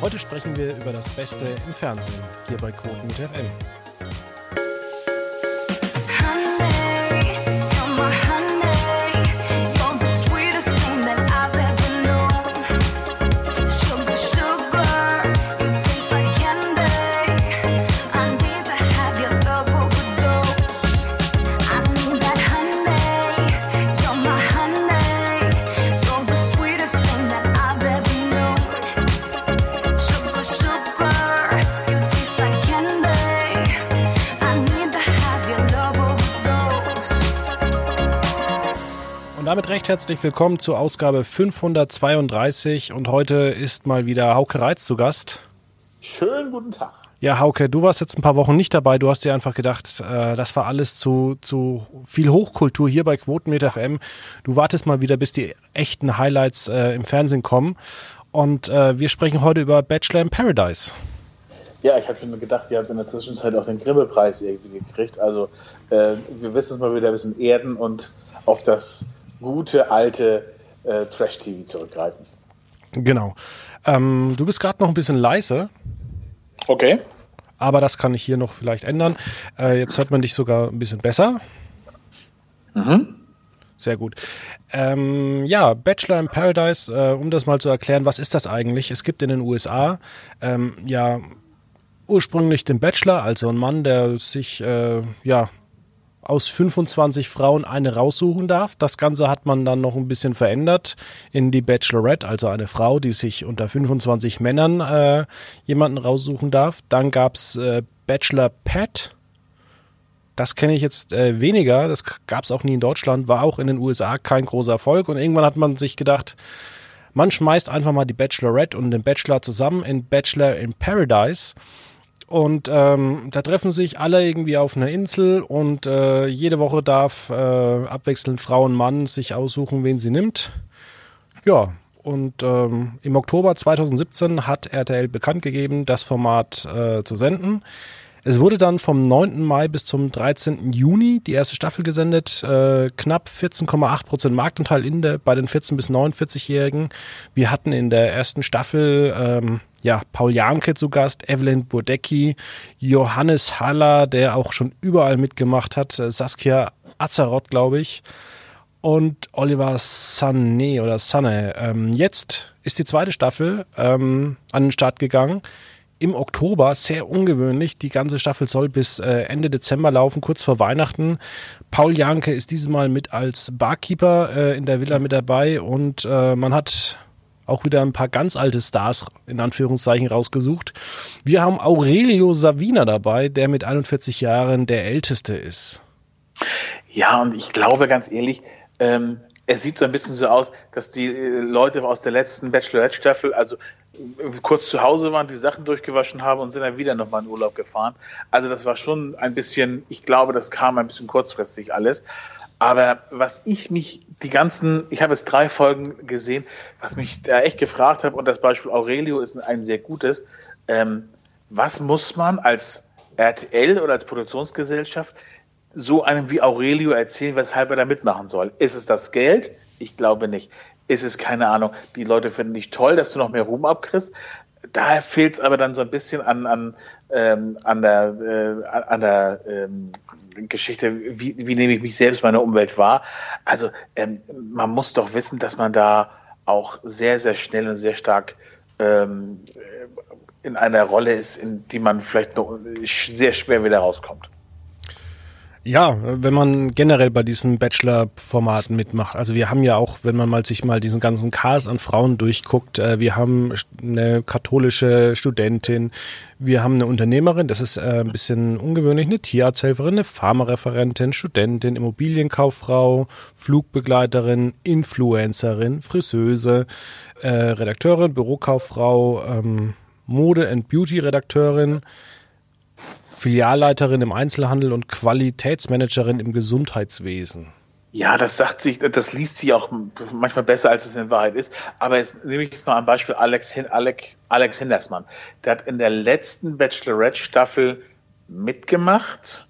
Heute sprechen wir über das Beste im Fernsehen, hier bei Quoten mit FM. Recht herzlich willkommen zur Ausgabe 532 und heute ist mal wieder Hauke Reitz zu Gast. Schönen guten Tag. Ja, Hauke, du warst jetzt ein paar Wochen nicht dabei. Du hast dir einfach gedacht, äh, das war alles zu, zu viel Hochkultur hier bei Quotenmeter FM. Du wartest mal wieder, bis die echten Highlights äh, im Fernsehen kommen. Und äh, wir sprechen heute über Bachelor in Paradise. Ja, ich habe schon gedacht, ihr habt in der Zwischenzeit auch den Grimme-Preis irgendwie gekriegt. Also äh, wir wissen es mal wieder ein bisschen erden und auf das gute alte äh, Trash-TV zurückgreifen. Genau. Ähm, du bist gerade noch ein bisschen leise. Okay. Aber das kann ich hier noch vielleicht ändern. Äh, jetzt hört man dich sogar ein bisschen besser. Mhm. Sehr gut. Ähm, ja, Bachelor in Paradise, äh, um das mal zu erklären, was ist das eigentlich? Es gibt in den USA ähm, ja ursprünglich den Bachelor, also ein Mann, der sich äh, ja aus 25 Frauen eine raussuchen darf. Das Ganze hat man dann noch ein bisschen verändert in die Bachelorette, also eine Frau, die sich unter 25 Männern äh, jemanden raussuchen darf. Dann gab's äh, Bachelor Pet. Das kenne ich jetzt äh, weniger. Das gab es auch nie in Deutschland, war auch in den USA kein großer Erfolg. Und irgendwann hat man sich gedacht, man schmeißt einfach mal die Bachelorette und den Bachelor zusammen in Bachelor in Paradise. Und ähm, da treffen sich alle irgendwie auf einer Insel und äh, jede Woche darf äh, abwechselnd Frau und Mann sich aussuchen, wen sie nimmt. Ja, und ähm, im Oktober 2017 hat RTL bekannt gegeben, das Format äh, zu senden. Es wurde dann vom 9. Mai bis zum 13. Juni die erste Staffel gesendet. Äh, knapp 14,8 Prozent Marktanteil in der, bei den 14- bis 49-Jährigen. Wir hatten in der ersten Staffel ähm, ja, Paul Janke zu Gast, Evelyn Burdecki, Johannes Haller, der auch schon überall mitgemacht hat, äh, Saskia Azaroth, glaube ich, und Oliver Sané oder Sanne. Ähm, jetzt ist die zweite Staffel ähm, an den Start gegangen. Im Oktober, sehr ungewöhnlich. Die ganze Staffel soll bis äh, Ende Dezember laufen, kurz vor Weihnachten. Paul Janke ist dieses Mal mit als Barkeeper äh, in der Villa mit dabei und äh, man hat auch wieder ein paar ganz alte Stars in Anführungszeichen rausgesucht. Wir haben Aurelio Savina dabei, der mit 41 Jahren der älteste ist. Ja, und ich glaube ganz ehrlich, ähm, es sieht so ein bisschen so aus, dass die äh, Leute aus der letzten Bachelorette-Staffel, also äh, kurz zu Hause waren, die Sachen durchgewaschen haben und sind dann wieder nochmal in Urlaub gefahren. Also das war schon ein bisschen, ich glaube, das kam ein bisschen kurzfristig alles. Aber was ich mich die ganzen, ich habe jetzt drei Folgen gesehen, was mich da echt gefragt habe, und das Beispiel Aurelio ist ein sehr gutes, ähm, was muss man als RTL oder als Produktionsgesellschaft so einem wie Aurelio erzählen, weshalb er da mitmachen soll? Ist es das Geld? Ich glaube nicht. Ist es, keine Ahnung, die Leute finden dich toll, dass du noch mehr Ruhm abkriegst? Daher fehlt es aber dann so ein bisschen an, an, ähm, an der, äh, an der ähm, Geschichte, wie, wie nehme ich mich selbst, meine Umwelt wahr. Also ähm, man muss doch wissen, dass man da auch sehr, sehr schnell und sehr stark ähm, in einer Rolle ist, in die man vielleicht noch sehr schwer wieder rauskommt. Ja, wenn man generell bei diesen Bachelor-Formaten mitmacht. Also wir haben ja auch, wenn man mal sich mal diesen ganzen Chaos an Frauen durchguckt, äh, wir haben eine katholische Studentin, wir haben eine Unternehmerin, das ist äh, ein bisschen ungewöhnlich, eine Tierarzthelferin, eine Pharmareferentin, Studentin, Immobilienkauffrau, Flugbegleiterin, Influencerin, Friseuse, äh, Redakteurin, Bürokauffrau, ähm, Mode- and Beauty-Redakteurin, Filialleiterin im Einzelhandel und Qualitätsmanagerin im Gesundheitswesen. Ja, das sagt sich, das liest sich auch manchmal besser, als es in Wahrheit ist. Aber jetzt nehme ich jetzt mal ein Beispiel Alex, Alex, Alex Hindersmann. Der hat in der letzten Bachelorette-Staffel mitgemacht,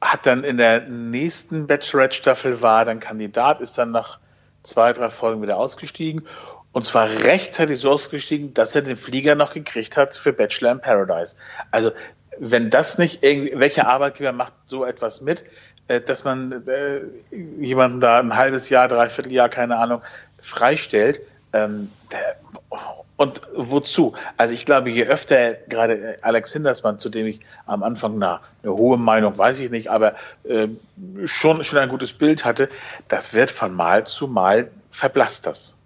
hat dann in der nächsten Bachelorette-Staffel war dann Kandidat, ist dann nach zwei, drei Folgen wieder ausgestiegen Und zwar rechtzeitig so ausgestiegen, dass er den Flieger noch gekriegt hat für Bachelor in Paradise. Also, wenn das nicht welcher Arbeitgeber macht so etwas mit, äh, dass man äh, jemanden da ein halbes Jahr, dreiviertel Jahr, keine Ahnung, freistellt. Ähm, und wozu? Also ich glaube, je öfter gerade Alex Hindersmann, zu dem ich am Anfang eine, eine hohe Meinung, weiß ich nicht, aber äh, schon, schon ein gutes Bild hatte, das wird von Mal zu Mal verblasst das.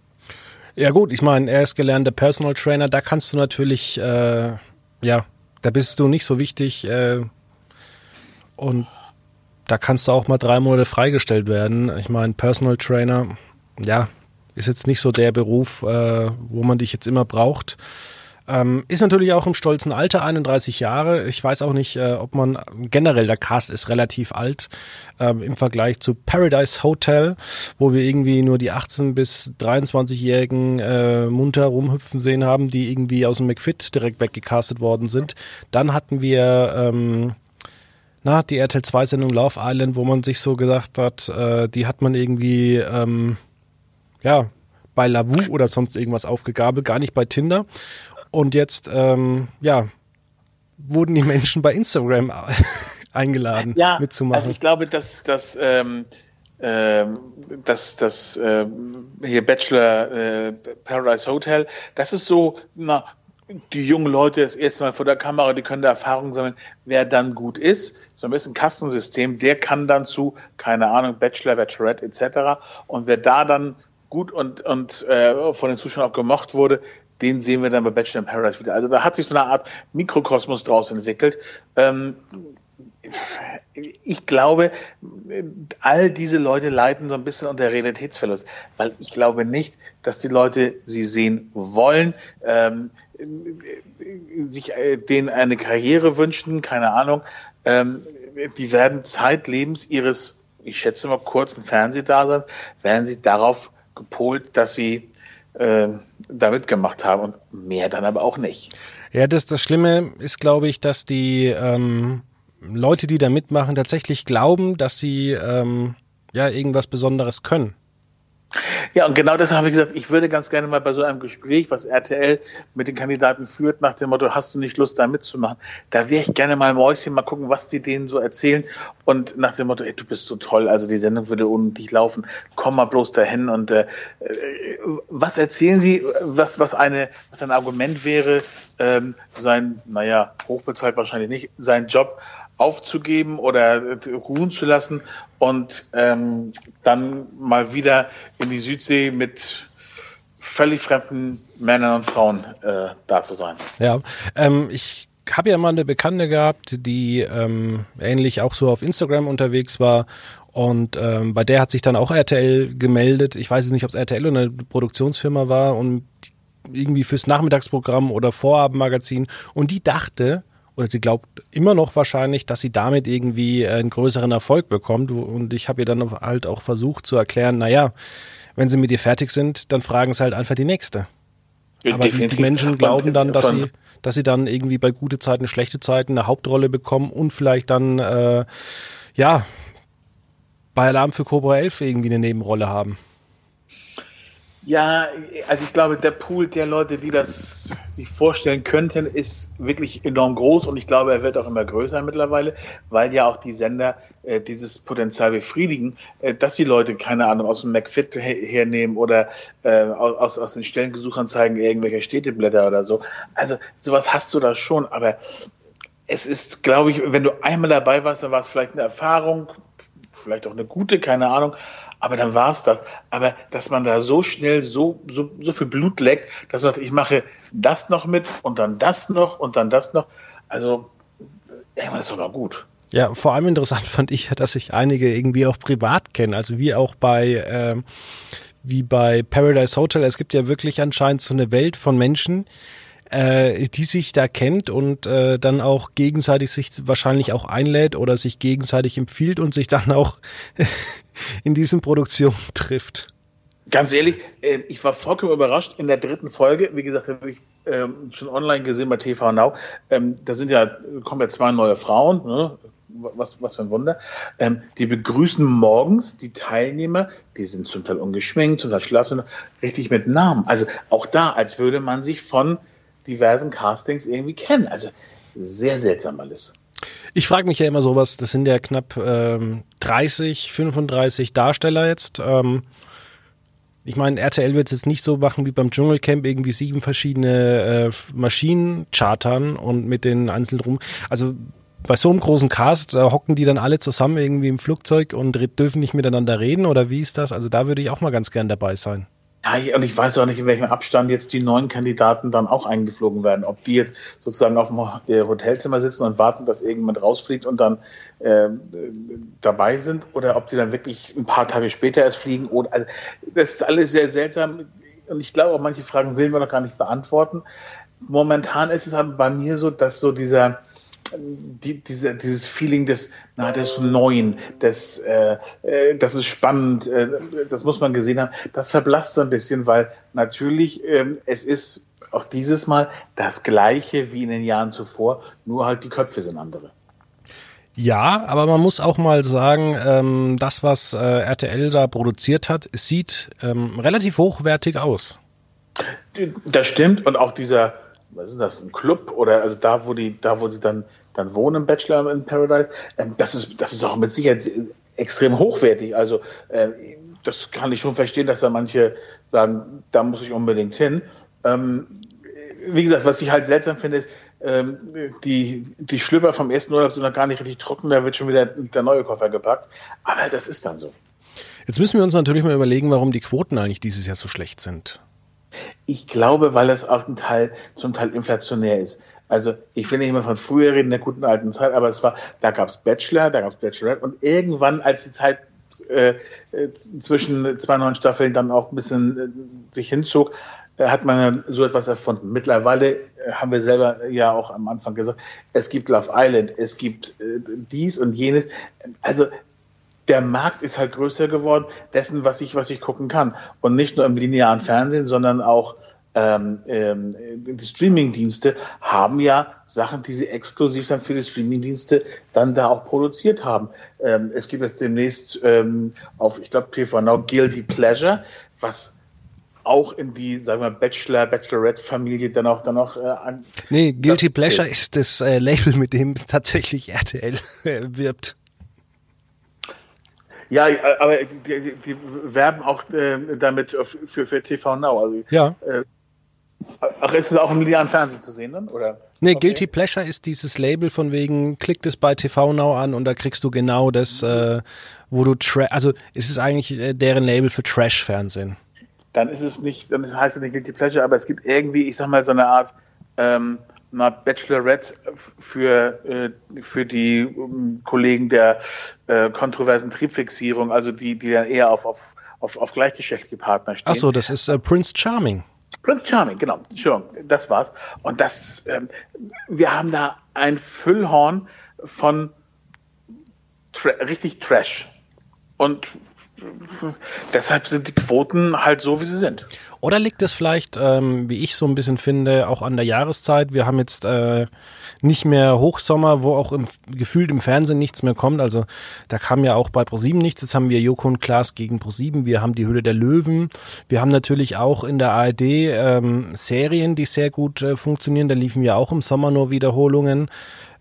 Ja gut, ich meine, er ist gelernter Personal Trainer, da kannst du natürlich, äh, ja, da bist du nicht so wichtig äh, und da kannst du auch mal drei Monate freigestellt werden. Ich meine, Personal Trainer, ja, ist jetzt nicht so der Beruf, äh, wo man dich jetzt immer braucht. Ähm, ist natürlich auch im stolzen Alter, 31 Jahre. Ich weiß auch nicht, äh, ob man generell, der Cast ist relativ alt ähm, im Vergleich zu Paradise Hotel, wo wir irgendwie nur die 18- bis 23-Jährigen äh, munter rumhüpfen sehen haben, die irgendwie aus dem McFit direkt weggecastet worden sind. Dann hatten wir ähm, na, die RTL 2 Sendung Love Island, wo man sich so gesagt hat, äh, die hat man irgendwie ähm, ja bei Lavu oder sonst irgendwas aufgegabelt, gar nicht bei Tinder. Und jetzt, ähm, ja, wurden die Menschen bei Instagram eingeladen, ja, mitzumachen. Also ich glaube, dass das ähm, ähm, das, das äh, hier Bachelor äh, Paradise Hotel, das ist so, na, die jungen Leute das erste Mal vor der Kamera, die können da Erfahrung sammeln, wer dann gut ist. So ein bisschen Kastensystem, der kann dann zu, keine Ahnung, Bachelor, Bachelorette etc. Und wer da dann gut und, und äh, von den Zuschauern auch gemocht wurde, den sehen wir dann bei Bachelor in Paradise wieder. Also da hat sich so eine Art Mikrokosmos draus entwickelt. Ähm, ich glaube, all diese Leute leiden so ein bisschen unter Realitätsverlust, weil ich glaube nicht, dass die Leute sie sehen wollen, ähm, sich äh, denen eine Karriere wünschen, keine Ahnung. Ähm, die werden zeitlebens ihres, ich schätze mal, kurzen Fernsehdaseins, werden sie darauf gepolt, dass sie äh, da haben und mehr dann aber auch nicht. Ja, das, das Schlimme ist, glaube ich, dass die ähm, Leute, die da mitmachen, tatsächlich glauben, dass sie ähm, ja irgendwas Besonderes können. Ja, und genau deshalb habe ich gesagt, ich würde ganz gerne mal bei so einem Gespräch, was RTL mit den Kandidaten führt, nach dem Motto, hast du nicht Lust, da mitzumachen? Da wäre ich gerne mal Mäuschen, mal gucken, was die denen so erzählen. Und nach dem Motto, ey, du bist so toll, also die Sendung würde ohne dich laufen, komm mal bloß dahin. Und äh, was erzählen sie, was, was, eine, was ein Argument wäre, ähm, sein, naja, hochbezahlt wahrscheinlich nicht, sein Job aufzugeben oder ruhen zu lassen und ähm, dann mal wieder in die Südsee mit völlig fremden Männern und Frauen äh, da zu sein. Ja, ähm, ich habe ja mal eine Bekannte gehabt, die ähm, ähnlich auch so auf Instagram unterwegs war und ähm, bei der hat sich dann auch RTL gemeldet. Ich weiß nicht, ob es RTL oder eine Produktionsfirma war und irgendwie fürs Nachmittagsprogramm oder Vorabendmagazin und die dachte, oder sie glaubt immer noch wahrscheinlich, dass sie damit irgendwie äh, einen größeren Erfolg bekommt. Und ich habe ihr dann halt auch versucht zu erklären, naja, wenn sie mit ihr fertig sind, dann fragen sie halt einfach die nächste. Aber die, die, Menschen glauben dann, dass sie, dass sie dann irgendwie bei gute Zeiten, schlechte Zeiten eine Hauptrolle bekommen und vielleicht dann, äh, ja, bei Alarm für Cobra 11 irgendwie eine Nebenrolle haben. Ja, also ich glaube, der Pool der Leute, die das sich vorstellen könnten, ist wirklich enorm groß und ich glaube, er wird auch immer größer mittlerweile, weil ja auch die Sender äh, dieses Potenzial befriedigen, äh, dass die Leute, keine Ahnung, aus dem McFit her hernehmen oder äh, aus, aus den Stellengesuchanzeigen irgendwelche Städteblätter oder so. Also sowas hast du da schon, aber es ist, glaube ich, wenn du einmal dabei warst, dann war es vielleicht eine Erfahrung, vielleicht auch eine gute, keine Ahnung, aber dann war es das. Aber dass man da so schnell so, so, so viel Blut leckt, dass man sagt, ich mache das noch mit und dann das noch und dann das noch. Also, irgendwann ist doch mal gut. Ja, vor allem interessant fand ich, dass ich einige irgendwie auch privat kenne. Also wie auch bei, ähm, wie bei Paradise Hotel. Es gibt ja wirklich anscheinend so eine Welt von Menschen, äh, die sich da kennt und äh, dann auch gegenseitig sich wahrscheinlich auch einlädt oder sich gegenseitig empfiehlt und sich dann auch in diesen Produktionen trifft. Ganz ehrlich, äh, ich war vollkommen überrascht in der dritten Folge. Wie gesagt, habe ich ähm, schon online gesehen bei TV Now. Ähm, da sind ja, kommen ja zwei neue Frauen, ne? was, was für ein Wunder. Ähm, die begrüßen morgens die Teilnehmer, die sind zum Teil ungeschminkt, zum Teil schlafen, richtig mit Namen. Also auch da, als würde man sich von diversen Castings irgendwie kennen. Also sehr seltsam alles. Ich frage mich ja immer sowas, das sind ja knapp ähm, 30, 35 Darsteller jetzt. Ähm, ich meine, RTL wird es jetzt nicht so machen wie beim Dschungelcamp, irgendwie sieben verschiedene äh, Maschinen chartern und mit den einzelnen rum. Also bei so einem großen Cast da hocken die dann alle zusammen irgendwie im Flugzeug und dürfen nicht miteinander reden oder wie ist das? Also da würde ich auch mal ganz gern dabei sein. Ja, und ich weiß auch nicht, in welchem Abstand jetzt die neuen Kandidaten dann auch eingeflogen werden. Ob die jetzt sozusagen auf dem äh, Hotelzimmer sitzen und warten, dass irgendjemand rausfliegt und dann äh, dabei sind oder ob die dann wirklich ein paar Tage später erst fliegen. Oder, also, das ist alles sehr seltsam. Und ich glaube, auch manche Fragen will man noch gar nicht beantworten. Momentan ist es aber bei mir so, dass so dieser, die, diese, dieses Feeling des, na, des Neuen, des, äh, äh, das ist spannend, äh, das muss man gesehen haben, das verblasst so ein bisschen, weil natürlich ähm, es ist auch dieses Mal das Gleiche wie in den Jahren zuvor, nur halt die Köpfe sind andere. Ja, aber man muss auch mal sagen, ähm, das, was äh, RTL da produziert hat, sieht ähm, relativ hochwertig aus. Das stimmt und auch dieser was ist das, ein Club oder also da, wo die, da, wo sie dann, dann wohnen, Bachelor in Paradise, ähm, das ist, das ist auch mit Sicherheit extrem hochwertig. Also, äh, das kann ich schon verstehen, dass da manche sagen, da muss ich unbedingt hin. Ähm, wie gesagt, was ich halt seltsam finde, ist, ähm, die, die Schlüpper vom ersten Urlaub sind noch gar nicht richtig trocken, da wird schon wieder der neue Koffer gepackt. Aber das ist dann so. Jetzt müssen wir uns natürlich mal überlegen, warum die Quoten eigentlich dieses Jahr so schlecht sind. Ich glaube, weil es auch ein Teil, zum Teil inflationär ist. Also ich will nicht immer von früher reden, der guten alten Zeit, aber es war, da gab es Bachelor, da gab es Bachelorette und irgendwann, als die Zeit äh, zwischen zwei neuen Staffeln dann auch ein bisschen äh, sich hinzog, äh, hat man so etwas erfunden. Mittlerweile äh, haben wir selber ja auch am Anfang gesagt, es gibt Love Island, es gibt äh, dies und jenes. Also der Markt ist halt größer geworden, dessen, was ich, was ich gucken kann. Und nicht nur im linearen Fernsehen, sondern auch ähm, ähm, die Streamingdienste haben ja Sachen, die sie exklusiv dann für die Streamingdienste dann da auch produziert haben. Ähm, es gibt jetzt demnächst ähm, auf, ich glaube, TV Now Guilty Pleasure, was auch in die, sagen wir, Bachelor, Bachelorette-Familie dann auch, dann auch äh, an. Nee, Guilty Pleasure ist das äh, Label, mit dem tatsächlich RTL äh, wirbt. Ja, aber die, die werben auch äh, damit für, für TV Now. Also, ja. Äh, ach, ist es auch im linearen Fernsehen zu sehen dann? Oder? Nee, okay. Guilty Pleasure ist dieses Label von wegen, klick das bei TV Now an und da kriegst du genau das, äh, wo du, tra also ist es eigentlich äh, deren Label für Trash-Fernsehen. Dann ist es nicht, dann heißt es nicht Guilty Pleasure, aber es gibt irgendwie, ich sag mal, so eine Art, ähm, mal Bachelorette für, äh, für die ähm, Kollegen der äh, kontroversen Triebfixierung, also die, die dann eher auf, auf, auf, auf gleichgeschlechtliche Partner stehen. Ach so, das ist äh, Prince Charming. Prince Charming, genau, Entschuldigung, das war's. Und das, ähm, wir haben da ein Füllhorn von tra richtig Trash. Und deshalb sind die Quoten halt so, wie sie sind. Oder liegt es vielleicht, ähm, wie ich so ein bisschen finde, auch an der Jahreszeit? Wir haben jetzt äh, nicht mehr Hochsommer, wo auch im, gefühlt im Fernsehen nichts mehr kommt. Also da kam ja auch bei ProSieben nichts. Jetzt haben wir Joko und Klaas gegen ProSieben. Wir haben die Hülle der Löwen. Wir haben natürlich auch in der ARD ähm, Serien, die sehr gut äh, funktionieren. Da liefen ja auch im Sommer nur Wiederholungen.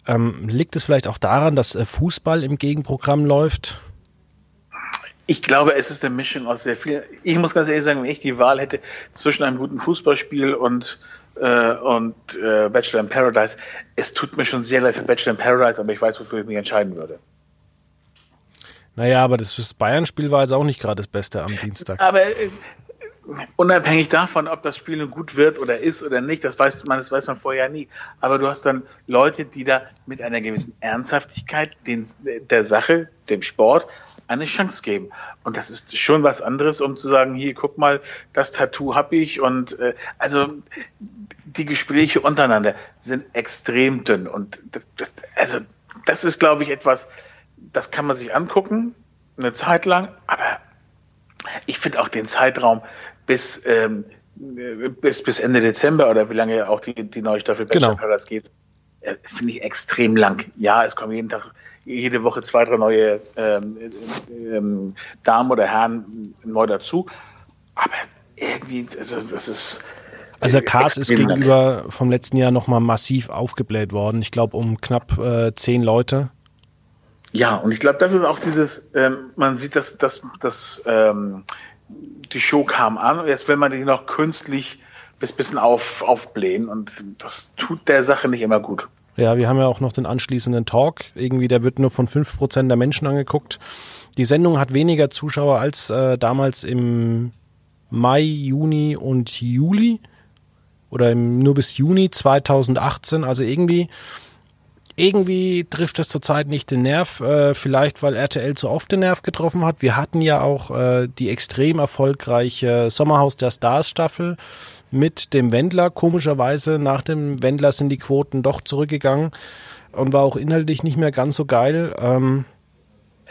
Ähm, liegt es vielleicht auch daran, dass äh, Fußball im Gegenprogramm läuft? Ich glaube, es ist eine Mischung aus sehr viel. Ich muss ganz ehrlich sagen, wenn ich die Wahl hätte zwischen einem guten Fußballspiel und äh, und äh, Bachelor in Paradise, es tut mir schon sehr leid für Bachelor in Paradise, aber ich weiß, wofür ich mich entscheiden würde. Naja, aber das Bayern-Spiel war jetzt auch nicht gerade das Beste am Dienstag. Aber äh, unabhängig davon, ob das Spiel nun gut wird oder ist oder nicht, das weiß man, das weiß man vorher nie. Aber du hast dann Leute, die da mit einer gewissen Ernsthaftigkeit den, der Sache, dem Sport, eine Chance geben. Und das ist schon was anderes, um zu sagen, hier, guck mal, das Tattoo habe ich. Und äh, also die Gespräche untereinander sind extrem dünn. Und das, das, also das ist, glaube ich, etwas, das kann man sich angucken, eine Zeit lang, aber ich finde auch den Zeitraum bis, ähm, bis, bis Ende Dezember oder wie lange auch die, die neue Staffel Bachelor genau. Geht, äh, finde ich extrem lang. Ja, es kommen jeden Tag jede Woche zwei, drei neue ähm, ähm, Damen oder Herren neu dazu. Aber irgendwie, das ist, das ist also der Cast ist gegenüber vom letzten Jahr nochmal massiv aufgebläht worden. Ich glaube um knapp äh, zehn Leute. Ja, und ich glaube, das ist auch dieses, ähm, man sieht, dass, dass, dass ähm, die Show kam an und jetzt will man die noch künstlich bis bisschen auf, aufblähen und das tut der Sache nicht immer gut. Ja, wir haben ja auch noch den anschließenden Talk. Irgendwie, der wird nur von fünf Prozent der Menschen angeguckt. Die Sendung hat weniger Zuschauer als äh, damals im Mai, Juni und Juli oder im, nur bis Juni 2018. Also irgendwie, irgendwie trifft es zurzeit nicht den Nerv. Äh, vielleicht, weil RTL zu oft den Nerv getroffen hat. Wir hatten ja auch äh, die extrem erfolgreiche Sommerhaus der Stars Staffel mit dem Wendler. Komischerweise nach dem Wendler sind die Quoten doch zurückgegangen und war auch inhaltlich nicht mehr ganz so geil. Ähm,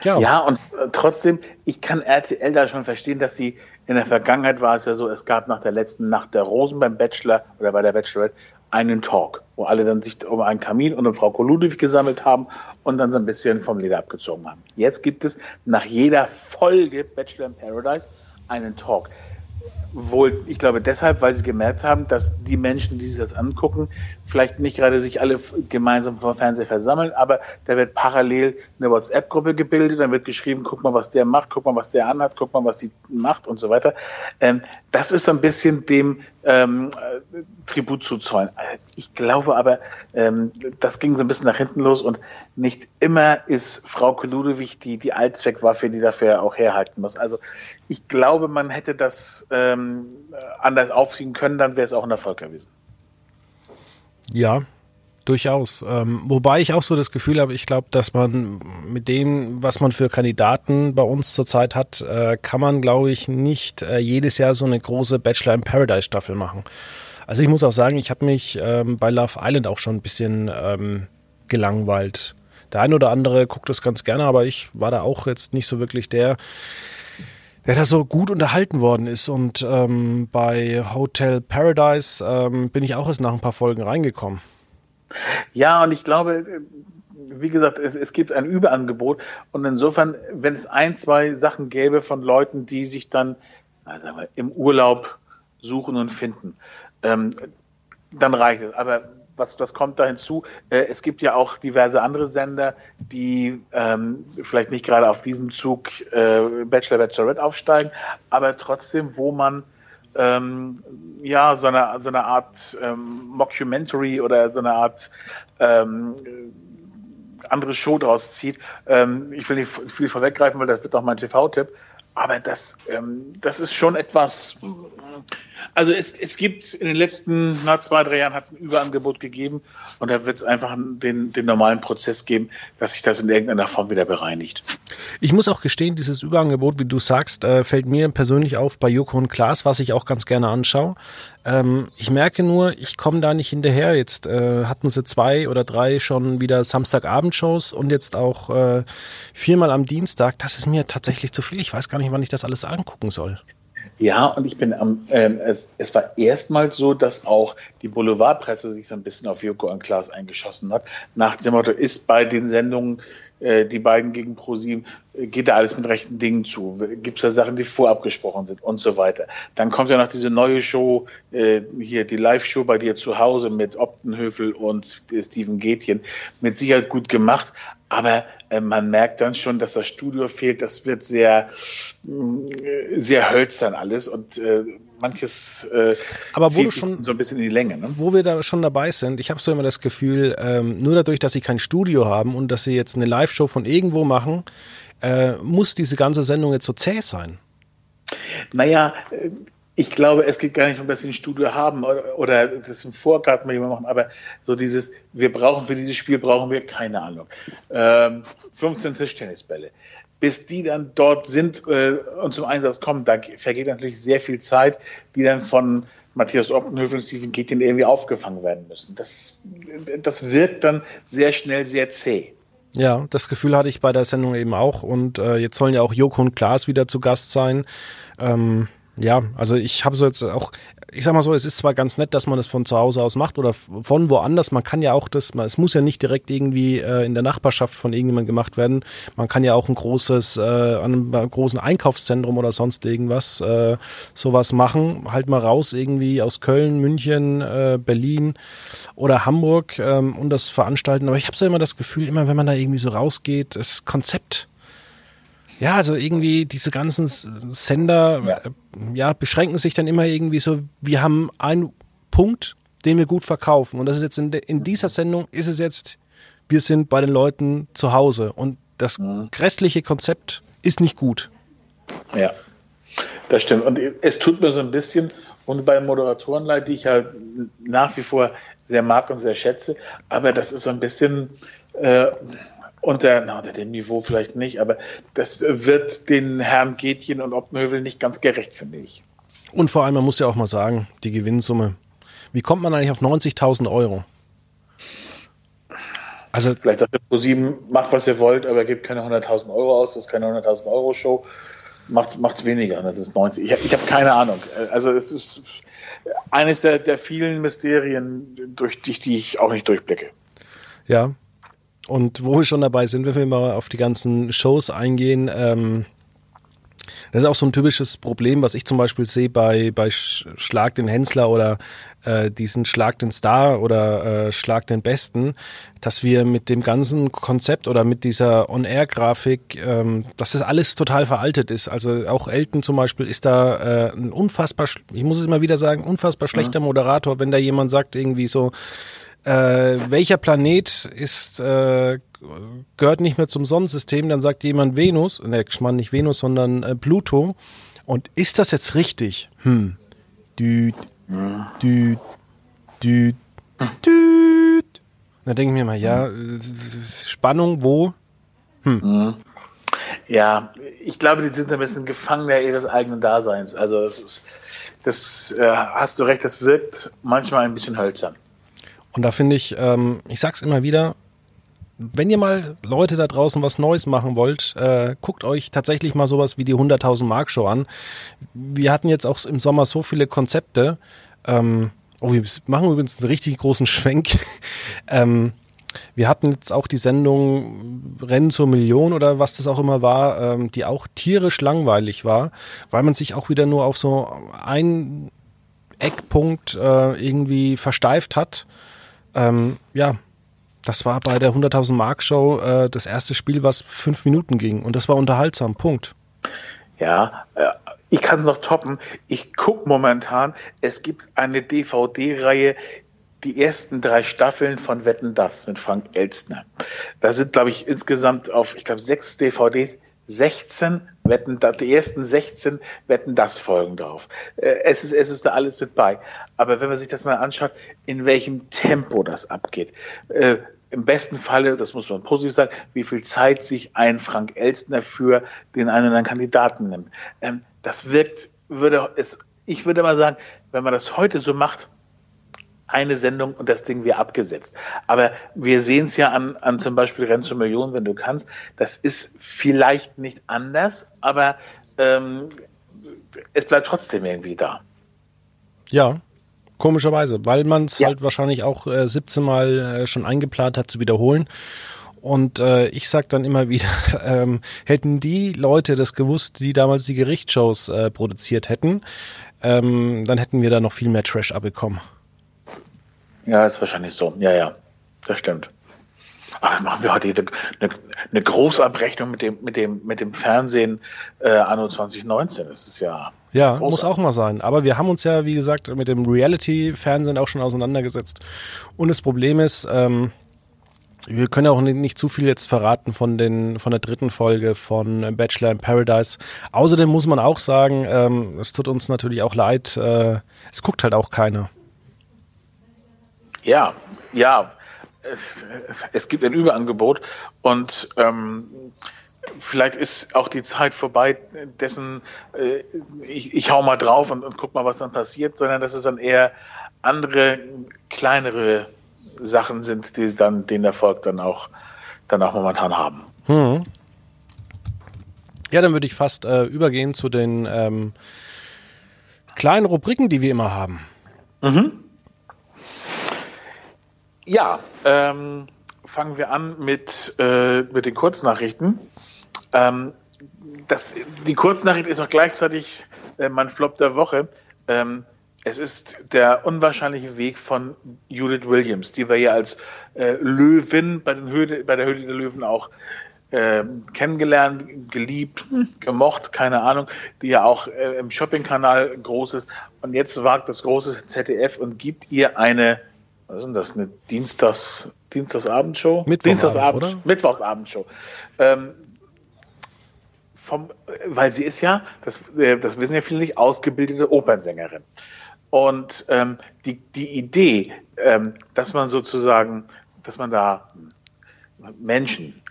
ja. ja, und äh, trotzdem, ich kann RTL da schon verstehen, dass sie in der Vergangenheit war es ja so, es gab nach der letzten Nacht der Rosen beim Bachelor oder bei der Bachelorette einen Talk, wo alle dann sich um einen Kamin und um Frau Koludowig gesammelt haben und dann so ein bisschen vom Leder abgezogen haben. Jetzt gibt es nach jeder Folge Bachelor in Paradise einen Talk. Wohl, ich glaube deshalb, weil sie gemerkt haben, dass die Menschen, die sich das angucken, vielleicht nicht gerade sich alle gemeinsam vor Fernseher versammeln, aber da wird parallel eine WhatsApp-Gruppe gebildet, dann wird geschrieben, guck mal, was der macht, guck mal, was der anhat, guck mal, was sie macht und so weiter. Ähm, das ist so ein bisschen dem ähm, äh, Tribut zu zollen. Ich glaube aber, ähm, das ging so ein bisschen nach hinten los und nicht immer ist Frau Koludowig die, die Allzweckwaffe, die dafür auch herhalten muss. Also ich glaube, man hätte das ähm, anders aufziehen können, dann wäre es auch ein Erfolg gewesen. Ja, durchaus. Ähm, wobei ich auch so das Gefühl habe, ich glaube, dass man mit dem, was man für Kandidaten bei uns zurzeit hat, äh, kann man, glaube ich, nicht äh, jedes Jahr so eine große Bachelor in Paradise Staffel machen. Also ich muss auch sagen, ich habe mich ähm, bei Love Island auch schon ein bisschen ähm, gelangweilt. Der ein oder andere guckt das ganz gerne, aber ich war da auch jetzt nicht so wirklich der, der da so gut unterhalten worden ist. Und ähm, bei Hotel Paradise ähm, bin ich auch erst nach ein paar Folgen reingekommen. Ja, und ich glaube, wie gesagt, es, es, gibt ein Überangebot. Und insofern, wenn es ein, zwei Sachen gäbe von Leuten, die sich dann also im Urlaub suchen und finden, ähm, dann reicht es. Aber was, was kommt da hinzu? Äh, es gibt ja auch diverse andere Sender, die ähm, vielleicht nicht gerade auf diesem Zug äh, Bachelor, Bachelorette aufsteigen, aber trotzdem, wo man ähm, ja so eine, so eine Art ähm, Mockumentary oder so eine Art ähm, andere Show draus zieht. Ähm, ich will nicht viel vorweggreifen, weil das wird auch mein TV-Tipp. Aber das, ähm, das ist schon etwas. Also es, es gibt in den letzten na, zwei, drei Jahren hat es ein Überangebot gegeben und da wird es einfach den, den normalen Prozess geben, dass sich das in irgendeiner Form wieder bereinigt. Ich muss auch gestehen, dieses Überangebot, wie du sagst, äh, fällt mir persönlich auf bei Joko und Klaas, was ich auch ganz gerne anschaue. Ähm, ich merke nur, ich komme da nicht hinterher. Jetzt äh, hatten sie zwei oder drei schon wieder Samstagabendshows und jetzt auch äh, viermal am Dienstag. Das ist mir tatsächlich zu viel. Ich weiß gar nicht, wann ich das alles angucken soll. Ja, und ich bin am, ähm, es, es war erstmals so, dass auch die Boulevardpresse sich so ein bisschen auf Joko und Klaas eingeschossen hat. Nach dem Motto, ist bei den Sendungen äh, die beiden gegen ProSieben, äh, geht da alles mit rechten Dingen zu? Gibt es da Sachen, die vorab gesprochen sind und so weiter? Dann kommt ja noch diese neue Show, äh, hier die Live-Show bei dir zu Hause mit Optenhöfel und Steven Gätjen. Mit Sicherheit gut gemacht, aber man merkt dann schon, dass das Studio fehlt. Das wird sehr, äh, sehr hölzern alles und äh, manches äh, Aber wo schon, so ein bisschen in die Länge. Ne? Wo wir da schon dabei sind, ich habe so immer das Gefühl, ähm, nur dadurch, dass sie kein Studio haben und dass sie jetzt eine Live-Show von irgendwo machen, äh, muss diese ganze Sendung jetzt so zäh sein. Naja, äh, ich glaube, es geht gar nicht um, dass sie ein Studio haben oder, oder das im Vorgarten mal machen, aber so dieses, wir brauchen für dieses Spiel, brauchen wir, keine Ahnung, ähm, 15 Tischtennisbälle bis die dann dort sind äh, und zum Einsatz kommen, da vergeht natürlich sehr viel Zeit, die dann von Matthias Oppenhövel und Stephen Keating irgendwie aufgefangen werden müssen. Das, das wirkt dann sehr schnell sehr zäh. Ja, das Gefühl hatte ich bei der Sendung eben auch. Und äh, jetzt sollen ja auch Joko und Klaas wieder zu Gast sein. Ähm, Ja, also ich habe so jetzt auch, ich sag mal so, es ist zwar ganz nett, dass man es von zu Hause aus macht oder von woanders. Man kann ja auch das, es muss ja nicht direkt irgendwie äh, in der Nachbarschaft von irgendjemandem gemacht werden. Man kann ja auch ein großes, äh, an einem großen Einkaufszentrum oder sonst irgendwas äh, sowas machen. Halt mal raus irgendwie aus Köln, München, äh, Berlin oder Hamburg ähm, und das veranstalten. Aber ich habe so immer das Gefühl, immer wenn man da irgendwie so rausgeht, das Konzept ja, also irgendwie diese ganzen Sender ja. Äh, ja. beschränken sich dann immer irgendwie so, wir haben einen Punkt, den wir gut verkaufen. Und das ist jetzt in, de, in dieser Sendung ist es jetzt, wir sind bei den Leuten zu Hause. Und das mhm. restliche Konzept ist nicht gut. Ja, das stimmt. Und es tut mir so ein bisschen, und bei Moderatorenleid, die ich halt nach wie vor sehr mag und sehr schätze, aber das ist so ein bisschen, äh, unter, na, unter dem Niveau vielleicht nicht, aber das wird den Herrn Gätchen und Oppenhövel nicht ganz gerecht, finde ich. Und vor allem, man muss ja auch mal sagen, die Gewinnsumme. Wie kommt man eigentlich auf 90.000 Euro? Also, Vielleicht sagt der ProSieben, macht was ihr wollt, aber gebt keine 100.000 Euro aus, das ist keine 100.000 Euro Show. Macht es weniger, das ist 90. Ich, ich habe keine Ahnung. Also es ist eines der, der vielen Mysterien, durch die, die ich auch nicht durchblicke. Ja, und wo wir schon dabei sind, wenn wir mal auf die ganzen Shows eingehen, ähm, das ist auch so ein typisches Problem, was ich zum Beispiel sehe bei, bei Schlag den Hensler oder äh, diesen Schlag den Star oder äh, Schlag den Besten, dass wir mit dem ganzen Konzept oder mit dieser On-Air-Grafik, ähm, dass das alles total veraltet ist. Also auch Elton zum Beispiel ist da äh, ein unfassbar, ich muss es immer wieder sagen, unfassbar schlechter Moderator, wenn da jemand sagt irgendwie so, äh, welcher Planet ist äh, gehört nicht mehr zum Sonnensystem, dann sagt jemand Venus, ne, ich meine nicht Venus, sondern äh, Pluto. Und ist das jetzt richtig? Hm. Düt, düt, düt, düt. Da denke ich mir mal, ja, Spannung, wo? Hm. Ja, ich glaube, die sind ein bisschen Gefangener ihres eigenen Daseins. Also das ist, das äh, hast du recht, das wirkt manchmal ein bisschen hölzern. Und da finde ich, ähm, ich sag's immer wieder, wenn ihr mal Leute da draußen was Neues machen wollt, äh, guckt euch tatsächlich mal sowas wie die 100.000 Mark Show an. Wir hatten jetzt auch im Sommer so viele Konzepte. Ähm, oh, wir machen übrigens einen richtig großen Schwenk. ähm, wir hatten jetzt auch die Sendung Rennen zur Million oder was das auch immer war, ähm, die auch tierisch langweilig war, weil man sich auch wieder nur auf so einen Eckpunkt äh, irgendwie versteift hat ähm, ja, das war bei der 100.000 Mark Show äh, das erste Spiel, was fünf Minuten ging. Und das war unterhaltsam. Punkt. Ja, äh, ich kann es noch toppen. Ich gucke momentan, es gibt eine DVD-Reihe, die ersten drei Staffeln von Wetten Das mit Frank Elstner. Da sind, glaube ich, insgesamt auf, ich glaube, sechs DVDs 16 Wetten, die ersten 16 Wetten das folgen drauf. Äh, es ist, es ist da alles mit bei. Aber wenn man sich das mal anschaut, in welchem Tempo das abgeht, äh, im besten Falle, das muss man positiv sagen, wie viel Zeit sich ein Frank Elstner für den einen oder anderen Kandidaten nimmt. Ähm, das wirkt, würde es, ich würde mal sagen, wenn man das heute so macht, eine Sendung und das Ding wir abgesetzt. Aber wir sehen es ja an, an zum Beispiel Renn zur Million, wenn du kannst. Das ist vielleicht nicht anders, aber ähm, es bleibt trotzdem irgendwie da. Ja, komischerweise, weil man es ja. halt wahrscheinlich auch äh, 17 Mal äh, schon eingeplant hat zu wiederholen. Und äh, ich sag dann immer wieder, ähm, hätten die Leute das gewusst, die damals die Gerichtsshows äh, produziert hätten, ähm, dann hätten wir da noch viel mehr Trash abbekommen. Ja, ist wahrscheinlich so. Ja, ja, das stimmt. Aber machen wir heute eine, eine Großabrechnung mit dem, mit dem, mit dem Fernsehen äh, anno 2019. Das ist ja. Ja, großartig. muss auch mal sein. Aber wir haben uns ja, wie gesagt, mit dem Reality-Fernsehen auch schon auseinandergesetzt. Und das Problem ist, ähm, wir können auch nicht, nicht, zu viel jetzt verraten von, den, von der dritten Folge von Bachelor in Paradise. Außerdem muss man auch sagen, ähm, es tut uns natürlich auch leid, äh, es guckt halt auch keiner. Ja, ja. Es gibt ein Überangebot und ähm, vielleicht ist auch die Zeit vorbei, dessen äh, ich, ich hau mal drauf und, und guck mal, was dann passiert, sondern dass es dann eher andere, kleinere Sachen sind, die dann den Erfolg dann auch, dann auch momentan haben. Hm. Ja, dann würde ich fast äh, übergehen zu den ähm, kleinen Rubriken, die wir immer haben. Mhm. Ja, ähm, fangen wir an mit, äh, mit den Kurznachrichten. Ähm, das, die Kurznachricht ist auch gleichzeitig äh, mein Flop der Woche. Ähm, es ist der unwahrscheinliche Weg von Judith Williams, die wir ja als äh, Löwin bei, den Höhle, bei der Höhle der Löwen auch äh, kennengelernt, geliebt, gemocht, keine Ahnung, die ja auch äh, im Shopping-Kanal groß ist. Und jetzt wagt das große ZDF und gibt ihr eine, was ist denn das, eine Dienstags, Dienstagsabendshow? Dienstagsabend, oder? Mittwochsabendshow. Ähm, vom, weil sie ist ja, das, äh, das wissen ja viele nicht, ausgebildete Opernsängerin. Und ähm, die, die Idee, ähm, dass man sozusagen, dass man da Menschen,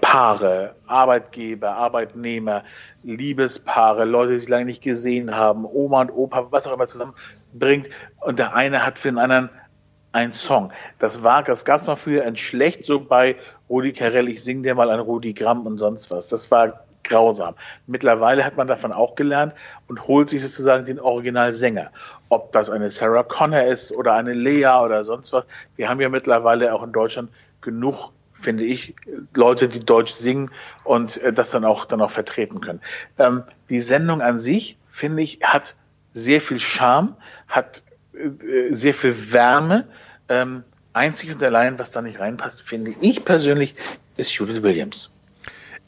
Paare, Arbeitgeber, Arbeitnehmer, Liebespaare, Leute, die sich lange nicht gesehen haben, Oma und Opa, was auch immer zusammenbringt. Und der eine hat für den anderen einen Song. Das war, das gab es mal früher ein schlecht so bei Rudi Carell, ich sing dir mal ein Rudi Gramm und sonst was. Das war grausam. Mittlerweile hat man davon auch gelernt und holt sich sozusagen den Originalsänger. Ob das eine Sarah Connor ist oder eine Lea oder sonst was. Wir haben ja mittlerweile auch in Deutschland genug finde ich, Leute, die Deutsch singen und äh, das dann auch, dann auch vertreten können. Ähm, die Sendung an sich, finde ich, hat sehr viel Charme, hat äh, sehr viel Wärme. Ähm, einzig und allein, was da nicht reinpasst, finde ich persönlich, ist Judith Williams.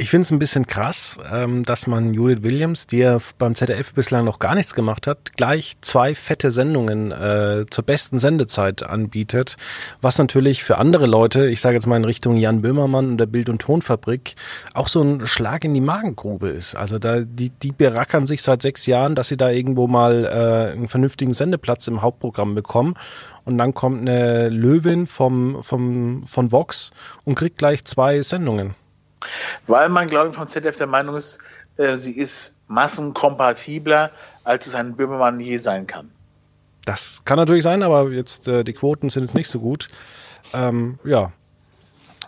Ich finde es ein bisschen krass, ähm, dass man Judith Williams, die ja beim ZDF bislang noch gar nichts gemacht hat, gleich zwei fette Sendungen äh, zur besten Sendezeit anbietet, was natürlich für andere Leute, ich sage jetzt mal in Richtung Jan Böhmermann und der Bild- und Tonfabrik, auch so ein Schlag in die Magengrube ist. Also da die, die berackern sich seit sechs Jahren, dass sie da irgendwo mal äh, einen vernünftigen Sendeplatz im Hauptprogramm bekommen und dann kommt eine Löwin vom, vom, von Vox und kriegt gleich zwei Sendungen. Weil man, glaube ich, von ZDF der Meinung ist, äh, sie ist massenkompatibler, als es ein Böhmermann je sein kann. Das kann natürlich sein, aber jetzt äh, die Quoten sind jetzt nicht so gut. Ähm, ja.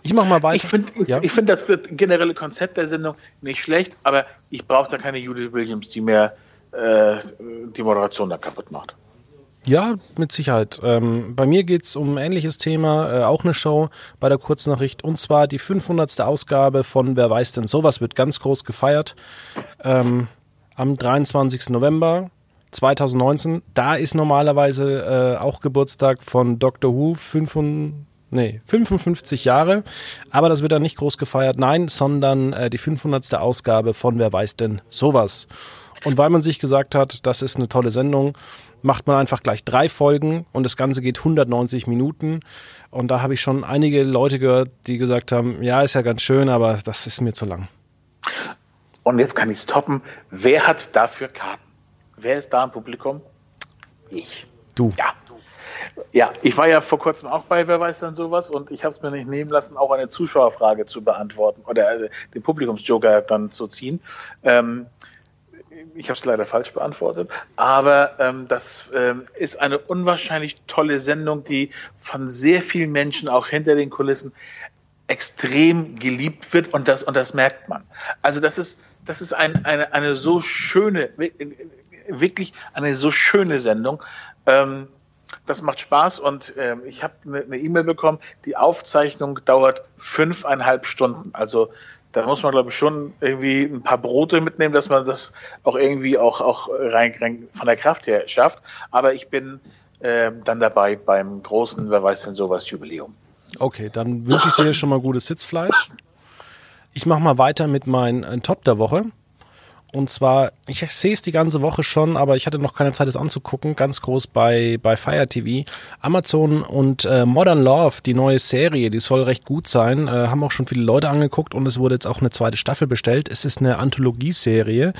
Ich mache mal weiter. Ich finde ja? find das generelle Konzept der Sendung nicht schlecht, aber ich brauche da keine Judith Williams, die mir äh, die Moderation da kaputt macht. Ja, mit Sicherheit. Ähm, bei mir geht's um ein ähnliches Thema, äh, auch eine Show bei der Kurznachricht, und zwar die 500. Ausgabe von Wer weiß denn sowas, wird ganz groß gefeiert. Ähm, am 23. November 2019. Da ist normalerweise äh, auch Geburtstag von Dr. Who, 55, nee, 55 Jahre. Aber das wird dann nicht groß gefeiert, nein, sondern äh, die 500. Ausgabe von Wer weiß denn sowas. Und weil man sich gesagt hat, das ist eine tolle Sendung, macht man einfach gleich drei Folgen und das Ganze geht 190 Minuten. Und da habe ich schon einige Leute gehört, die gesagt haben, ja, ist ja ganz schön, aber das ist mir zu lang. Und jetzt kann ich es toppen. Wer hat dafür Karten? Wer ist da im Publikum? Ich. Du. Ja. Ja, ich war ja vor kurzem auch bei Wer weiß dann sowas und ich habe es mir nicht nehmen lassen, auch eine Zuschauerfrage zu beantworten oder äh, den Publikumsjoker dann zu ziehen. Ähm, ich habe es leider falsch beantwortet, aber ähm, das ähm, ist eine unwahrscheinlich tolle Sendung, die von sehr vielen Menschen auch hinter den Kulissen extrem geliebt wird und das und das merkt man. Also das ist das ist ein, eine eine so schöne wirklich eine so schöne Sendung. Ähm, das macht Spaß und äh, ich habe eine E-Mail bekommen. Die Aufzeichnung dauert fünfeinhalb Stunden. Also da muss man, glaube ich, schon irgendwie ein paar Brote mitnehmen, dass man das auch irgendwie auch, auch rein, rein von der Kraft her schafft. Aber ich bin äh, dann dabei beim großen, wer weiß denn sowas, Jubiläum. Okay, dann wünsche ich dir schon mal gutes Sitzfleisch. Ich mache mal weiter mit meinem äh, Top der Woche. Und zwar, ich sehe es die ganze Woche schon, aber ich hatte noch keine Zeit, es anzugucken. Ganz groß bei, bei Fire TV. Amazon und äh, Modern Love, die neue Serie, die soll recht gut sein. Äh, haben auch schon viele Leute angeguckt und es wurde jetzt auch eine zweite Staffel bestellt. Es ist eine Anthologieserie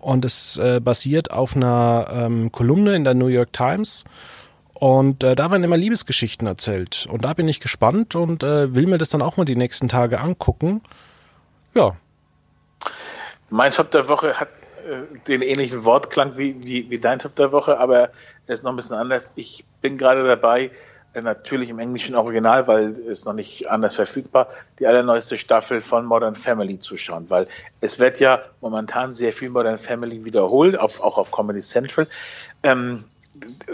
und es äh, basiert auf einer ähm, Kolumne in der New York Times. Und äh, da werden immer Liebesgeschichten erzählt. Und da bin ich gespannt und äh, will mir das dann auch mal die nächsten Tage angucken. Ja, mein Top der Woche hat äh, den ähnlichen Wortklang wie, wie, wie dein Top der Woche, aber er ist noch ein bisschen anders. Ich bin gerade dabei, äh, natürlich im englischen Original, weil es noch nicht anders verfügbar, die allerneueste Staffel von Modern Family zuschauen, weil es wird ja momentan sehr viel Modern Family wiederholt, auf, auch auf Comedy Central. Ähm,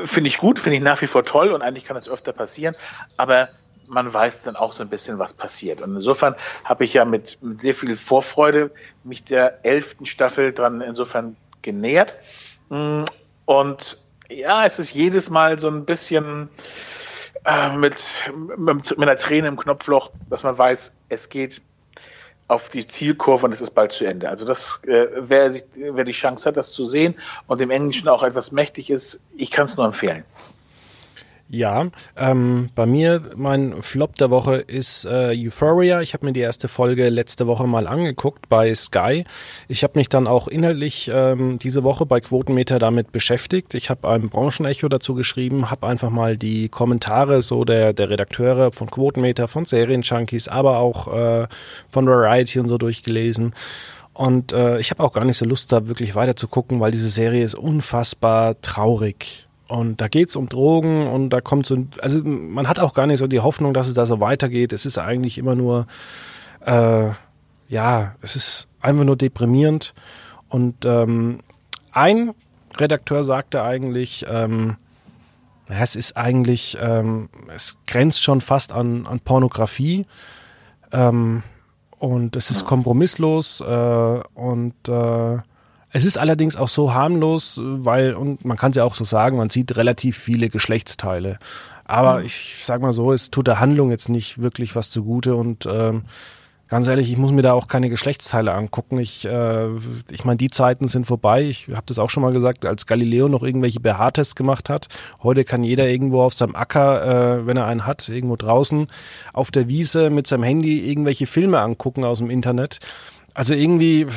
finde ich gut, finde ich nach wie vor toll und eigentlich kann das öfter passieren, aber man weiß dann auch so ein bisschen, was passiert. Und insofern habe ich ja mit, mit sehr viel Vorfreude mich der elften Staffel dran insofern genähert. Mm, und ja, es ist jedes Mal so ein bisschen äh, mit, mit, mit einer Träne im Knopfloch, dass man weiß, es geht auf die Zielkurve und es ist bald zu Ende. Also das, äh, wer, sich, wer die Chance hat, das zu sehen und im Englischen auch etwas mächtig ist, ich kann es nur empfehlen. Ja, ähm, bei mir, mein Flop der Woche ist äh, Euphoria. Ich habe mir die erste Folge letzte Woche mal angeguckt bei Sky. Ich habe mich dann auch inhaltlich ähm, diese Woche bei Quotenmeter damit beschäftigt. Ich habe ein Branchenecho dazu geschrieben, habe einfach mal die Kommentare so der, der Redakteure von Quotenmeter, von Serienjunkies, aber auch äh, von Variety und so durchgelesen. Und äh, ich habe auch gar nicht so Lust, da wirklich weiter zu gucken, weil diese Serie ist unfassbar traurig. Und da geht's um Drogen und da kommt so, also man hat auch gar nicht so die Hoffnung, dass es da so weitergeht. Es ist eigentlich immer nur, äh, ja, es ist einfach nur deprimierend. Und ähm, ein Redakteur sagte eigentlich, ähm, es ist eigentlich, ähm, es grenzt schon fast an, an Pornografie. Ähm, und es ist kompromisslos äh, und äh, es ist allerdings auch so harmlos, weil, und man kann es ja auch so sagen, man sieht relativ viele Geschlechtsteile. Aber mhm. ich sag mal so, es tut der Handlung jetzt nicht wirklich was zugute und ähm, ganz ehrlich, ich muss mir da auch keine Geschlechtsteile angucken. Ich, äh, ich meine, die Zeiten sind vorbei. Ich habe das auch schon mal gesagt, als Galileo noch irgendwelche BH-Tests gemacht hat. Heute kann jeder irgendwo auf seinem Acker, äh, wenn er einen hat, irgendwo draußen auf der Wiese mit seinem Handy irgendwelche Filme angucken aus dem Internet. Also irgendwie,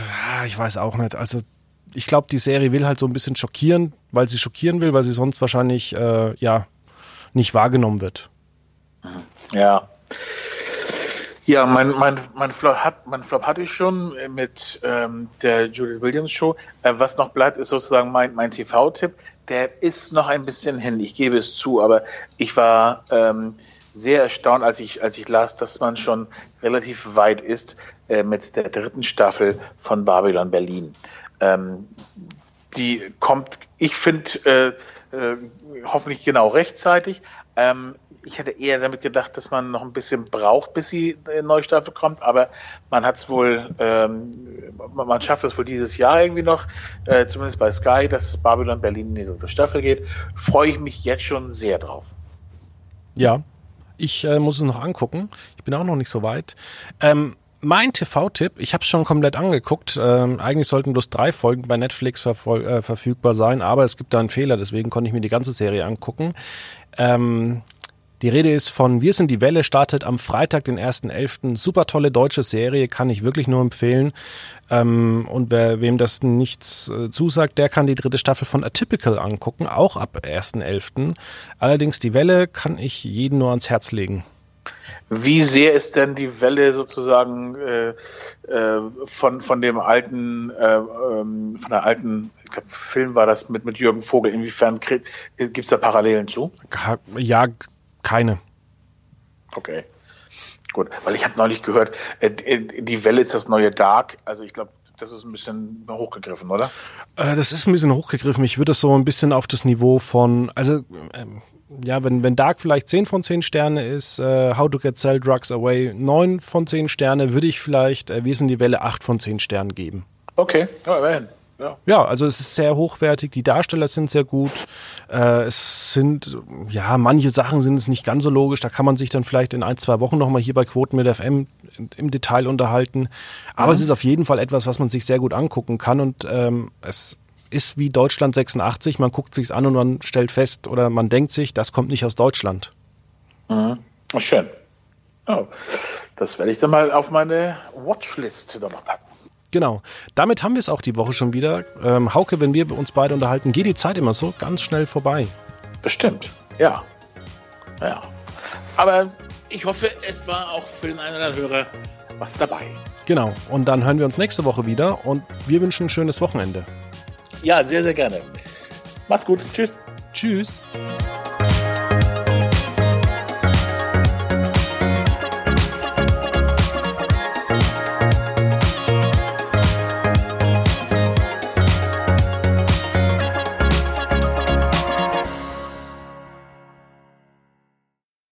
ich weiß auch nicht. Also ich glaube, die Serie will halt so ein bisschen schockieren, weil sie schockieren will, weil sie sonst wahrscheinlich äh, ja nicht wahrgenommen wird. Ja. Ja, mein, mein, mein, Flop, hat, mein Flop hatte ich schon mit ähm, der Julie Williams Show. Äh, was noch bleibt, ist sozusagen mein, mein TV-Tipp. Der ist noch ein bisschen hin, ich gebe es zu, aber ich war ähm, sehr erstaunt, als ich, als ich las, dass man schon relativ weit ist äh, mit der dritten Staffel von Babylon Berlin. Ähm, die kommt, ich finde, äh, äh, hoffentlich genau rechtzeitig. Ähm, ich hätte eher damit gedacht, dass man noch ein bisschen braucht, bis die äh, neue Staffel kommt, aber man hat es wohl, ähm, man schafft es wohl dieses Jahr irgendwie noch, äh, zumindest bei Sky, dass Babylon Berlin in die dritte Staffel geht. Freue ich mich jetzt schon sehr drauf. Ja, ich äh, muss es noch angucken. Ich bin auch noch nicht so weit. Ähm, mein TV-Tipp, ich habe es schon komplett angeguckt. Ähm, eigentlich sollten bloß drei Folgen bei Netflix äh, verfügbar sein, aber es gibt da einen Fehler, deswegen konnte ich mir die ganze Serie angucken. Ähm, die Rede ist von Wir sind die Welle, startet am Freitag, den 1.11. Super tolle deutsche Serie, kann ich wirklich nur empfehlen. Ähm, und wer, wem das nichts äh, zusagt, der kann die dritte Staffel von Atypical angucken, auch ab 1.11. Allerdings die Welle kann ich jeden nur ans Herz legen. Wie sehr ist denn die Welle sozusagen äh, äh, von, von dem alten, äh, ähm, von der alten, ich glaube, Film war das mit, mit Jürgen Vogel, inwiefern gibt es da Parallelen zu? Ja, keine. Okay. Gut, weil ich habe neulich gehört, äh, die Welle ist das neue Dark. Also ich glaube, das ist ein bisschen hochgegriffen, oder? Äh, das ist ein bisschen hochgegriffen. Ich würde das so ein bisschen auf das Niveau von, also ähm, ja, wenn, wenn Dark vielleicht 10 von 10 Sterne ist, äh, How to Get Sell Drugs Away 9 von 10 Sterne, würde ich vielleicht äh, Wir sind die Welle 8 von 10 Sternen geben. Okay, ja, immerhin. Ja. ja, also es ist sehr hochwertig, die Darsteller sind sehr gut. Äh, es sind, ja, manche Sachen sind es nicht ganz so logisch, da kann man sich dann vielleicht in ein, zwei Wochen nochmal hier bei Quoten mit FM im Detail unterhalten. Aber mhm. es ist auf jeden Fall etwas, was man sich sehr gut angucken kann und ähm, es ist wie Deutschland 86. Man guckt sich's an und man stellt fest oder man denkt sich, das kommt nicht aus Deutschland. Mhm. Oh, schön. Oh, das werde ich dann mal auf meine Watchlist nochmal packen. Genau. Damit haben wir es auch die Woche schon wieder. Ähm, Hauke, wenn wir uns beide unterhalten, geht die Zeit immer so ganz schnell vorbei. Das stimmt. Ja. Ja. Aber ich hoffe, es war auch für den einen oder anderen Hörer was dabei. Genau. Und dann hören wir uns nächste Woche wieder und wir wünschen ein schönes Wochenende. Ja, sehr, sehr gerne. Mach's gut. Tschüss. Tschüss.